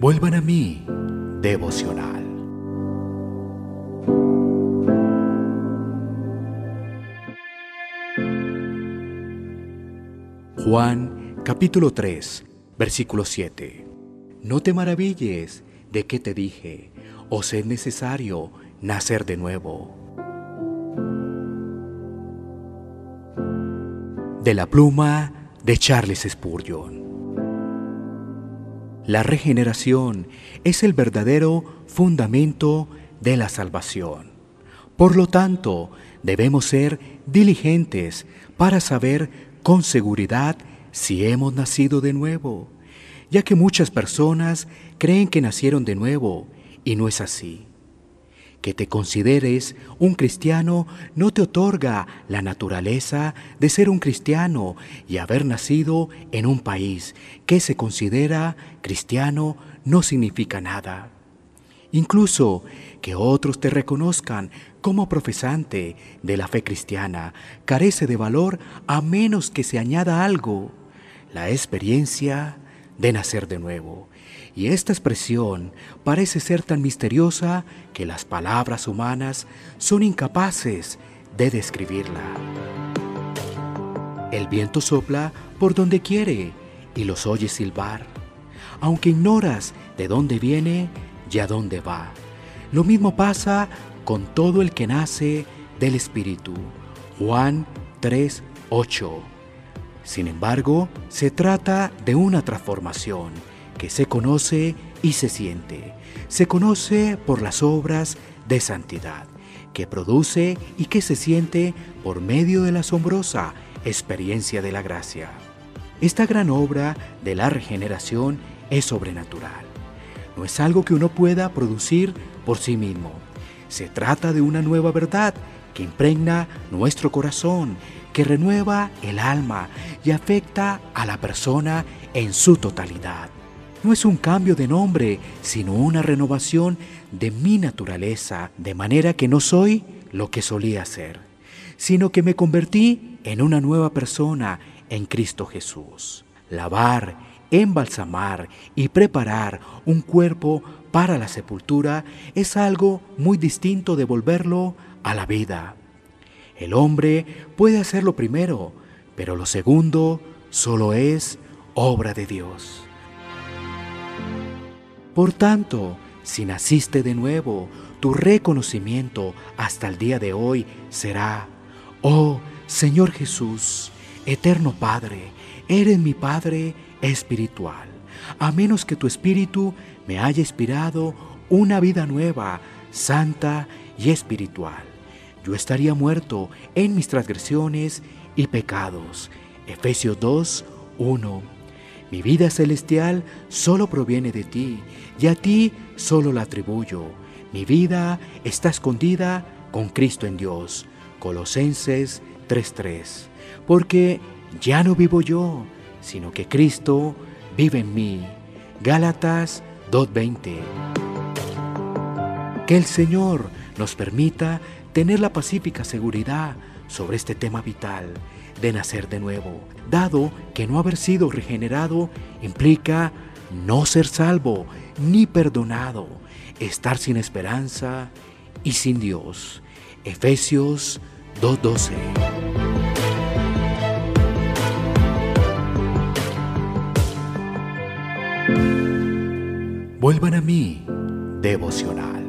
Vuelvan a mí, devocional. Juan capítulo 3, versículo 7. No te maravilles de que te dije, os es necesario nacer de nuevo. De la pluma de Charles Spurgeon. La regeneración es el verdadero fundamento de la salvación. Por lo tanto, debemos ser diligentes para saber con seguridad si hemos nacido de nuevo, ya que muchas personas creen que nacieron de nuevo y no es así. Que te consideres un cristiano no te otorga la naturaleza de ser un cristiano y haber nacido en un país que se considera cristiano no significa nada. Incluso que otros te reconozcan como profesante de la fe cristiana carece de valor a menos que se añada algo, la experiencia de nacer de nuevo. Y esta expresión parece ser tan misteriosa que las palabras humanas son incapaces de describirla. El viento sopla por donde quiere y los oyes silbar. Aunque ignoras de dónde viene y a dónde va. Lo mismo pasa con todo el que nace del Espíritu. Juan 3:8. Sin embargo, se trata de una transformación que se conoce y se siente. Se conoce por las obras de santidad que produce y que se siente por medio de la asombrosa experiencia de la gracia. Esta gran obra de la regeneración es sobrenatural. No es algo que uno pueda producir por sí mismo. Se trata de una nueva verdad que impregna nuestro corazón, que renueva el alma y afecta a la persona en su totalidad. No es un cambio de nombre, sino una renovación de mi naturaleza, de manera que no soy lo que solía ser, sino que me convertí en una nueva persona en Cristo Jesús. Lavar, embalsamar y preparar un cuerpo para la sepultura es algo muy distinto de volverlo a la vida. El hombre puede hacerlo primero, pero lo segundo solo es obra de Dios. Por tanto, si naciste de nuevo, tu reconocimiento hasta el día de hoy será, oh Señor Jesús, eterno Padre, eres mi Padre espiritual, a menos que tu espíritu me haya inspirado una vida nueva, santa y espiritual. Yo estaría muerto en mis transgresiones y pecados. Efesios 2, 1. Mi vida celestial solo proviene de ti y a ti solo la atribuyo. Mi vida está escondida con Cristo en Dios. Colosenses 3:3. Porque ya no vivo yo, sino que Cristo vive en mí. Gálatas 2:20. Que el Señor nos permita tener la pacífica seguridad sobre este tema vital de nacer de nuevo, dado que no haber sido regenerado implica no ser salvo ni perdonado, estar sin esperanza y sin Dios. Efesios 2:12. Vuelvan a mí, devocional.